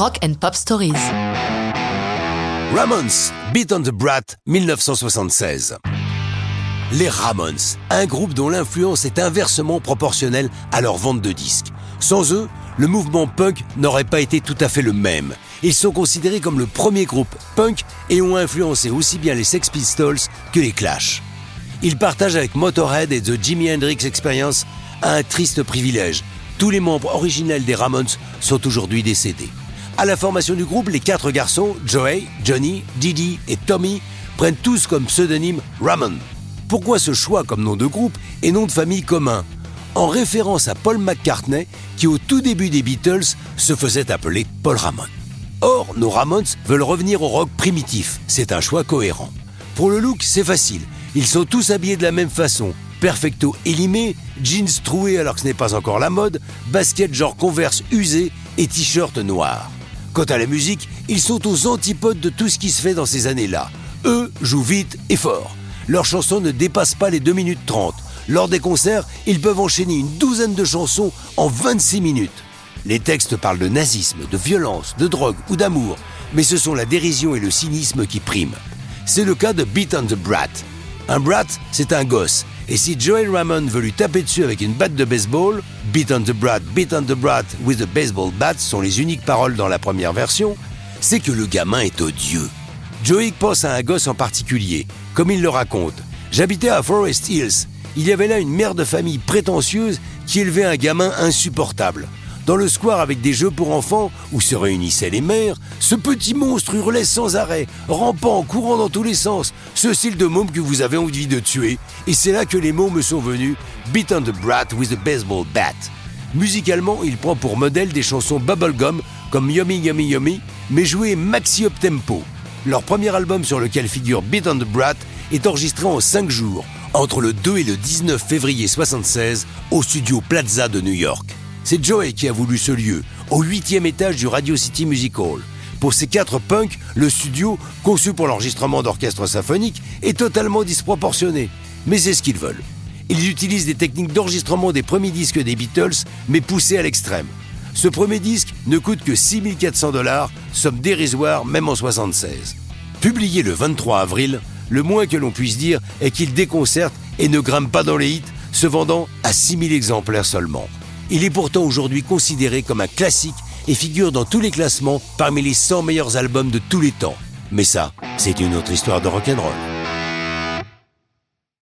Rock and Pop Stories. Ramones, Beat on the Brat, 1976. Les Ramones, un groupe dont l'influence est inversement proportionnelle à leur vente de disques. Sans eux, le mouvement punk n'aurait pas été tout à fait le même. Ils sont considérés comme le premier groupe punk et ont influencé aussi bien les Sex Pistols que les Clash. Ils partagent avec Motorhead et The Jimi Hendrix Experience un triste privilège. Tous les membres originels des Ramones sont aujourd'hui décédés. À la formation du groupe, les quatre garçons, Joey, Johnny, Didi et Tommy, prennent tous comme pseudonyme Ramon. Pourquoi ce choix comme nom de groupe et nom de famille commun? En référence à Paul McCartney, qui au tout début des Beatles se faisait appeler Paul Ramon. Or, nos Ramones veulent revenir au rock primitif. C'est un choix cohérent. Pour le look, c'est facile. Ils sont tous habillés de la même façon. Perfecto élimé, jeans troués alors que ce n'est pas encore la mode, baskets genre converse usés et t-shirt noirs. Quant à la musique, ils sont aux antipodes de tout ce qui se fait dans ces années-là. Eux jouent vite et fort. Leurs chansons ne dépassent pas les 2 minutes 30. Lors des concerts, ils peuvent enchaîner une douzaine de chansons en 26 minutes. Les textes parlent de nazisme, de violence, de drogue ou d'amour, mais ce sont la dérision et le cynisme qui priment. C'est le cas de Beat on the Brat. Un brat, c'est un gosse, et si Joel Ramon veut lui taper dessus avec une batte de baseball, Beat on the Brat, Beat on the Brat with a baseball bat sont les uniques paroles dans la première version, c'est que le gamin est odieux. Joey pense à un gosse en particulier, comme il le raconte. J'habitais à Forest Hills. Il y avait là une mère de famille prétentieuse qui élevait un gamin insupportable. Dans le square avec des jeux pour enfants, où se réunissaient les mères, ce petit monstre hurlait sans arrêt, rampant, courant dans tous les sens, ce style de môme que vous avez envie de tuer. Et c'est là que les mots me sont venus, Beat on the Brat with a baseball bat. Musicalement, il prend pour modèle des chansons bubblegum comme Yummy Yummy Yummy, mais jouées maxi up tempo. Leur premier album sur lequel figure Beat on the Brat est enregistré en 5 jours, entre le 2 et le 19 février 76, au studio Plaza de New York. C'est Joey qui a voulu ce lieu, au huitième étage du Radio City Music Hall. Pour ces quatre punks, le studio, conçu pour l'enregistrement d'orchestre symphonique, est totalement disproportionné. Mais c'est ce qu'ils veulent. Ils utilisent des techniques d'enregistrement des premiers disques des Beatles, mais poussées à l'extrême. Ce premier disque ne coûte que 6400 dollars, somme dérisoire même en 76. Publié le 23 avril, le moins que l'on puisse dire est qu'il déconcerte et ne grimpe pas dans les hits, se vendant à 6000 exemplaires seulement. Il est pourtant aujourd'hui considéré comme un classique et figure dans tous les classements parmi les 100 meilleurs albums de tous les temps. Mais ça, c'est une autre histoire de rock'n'roll.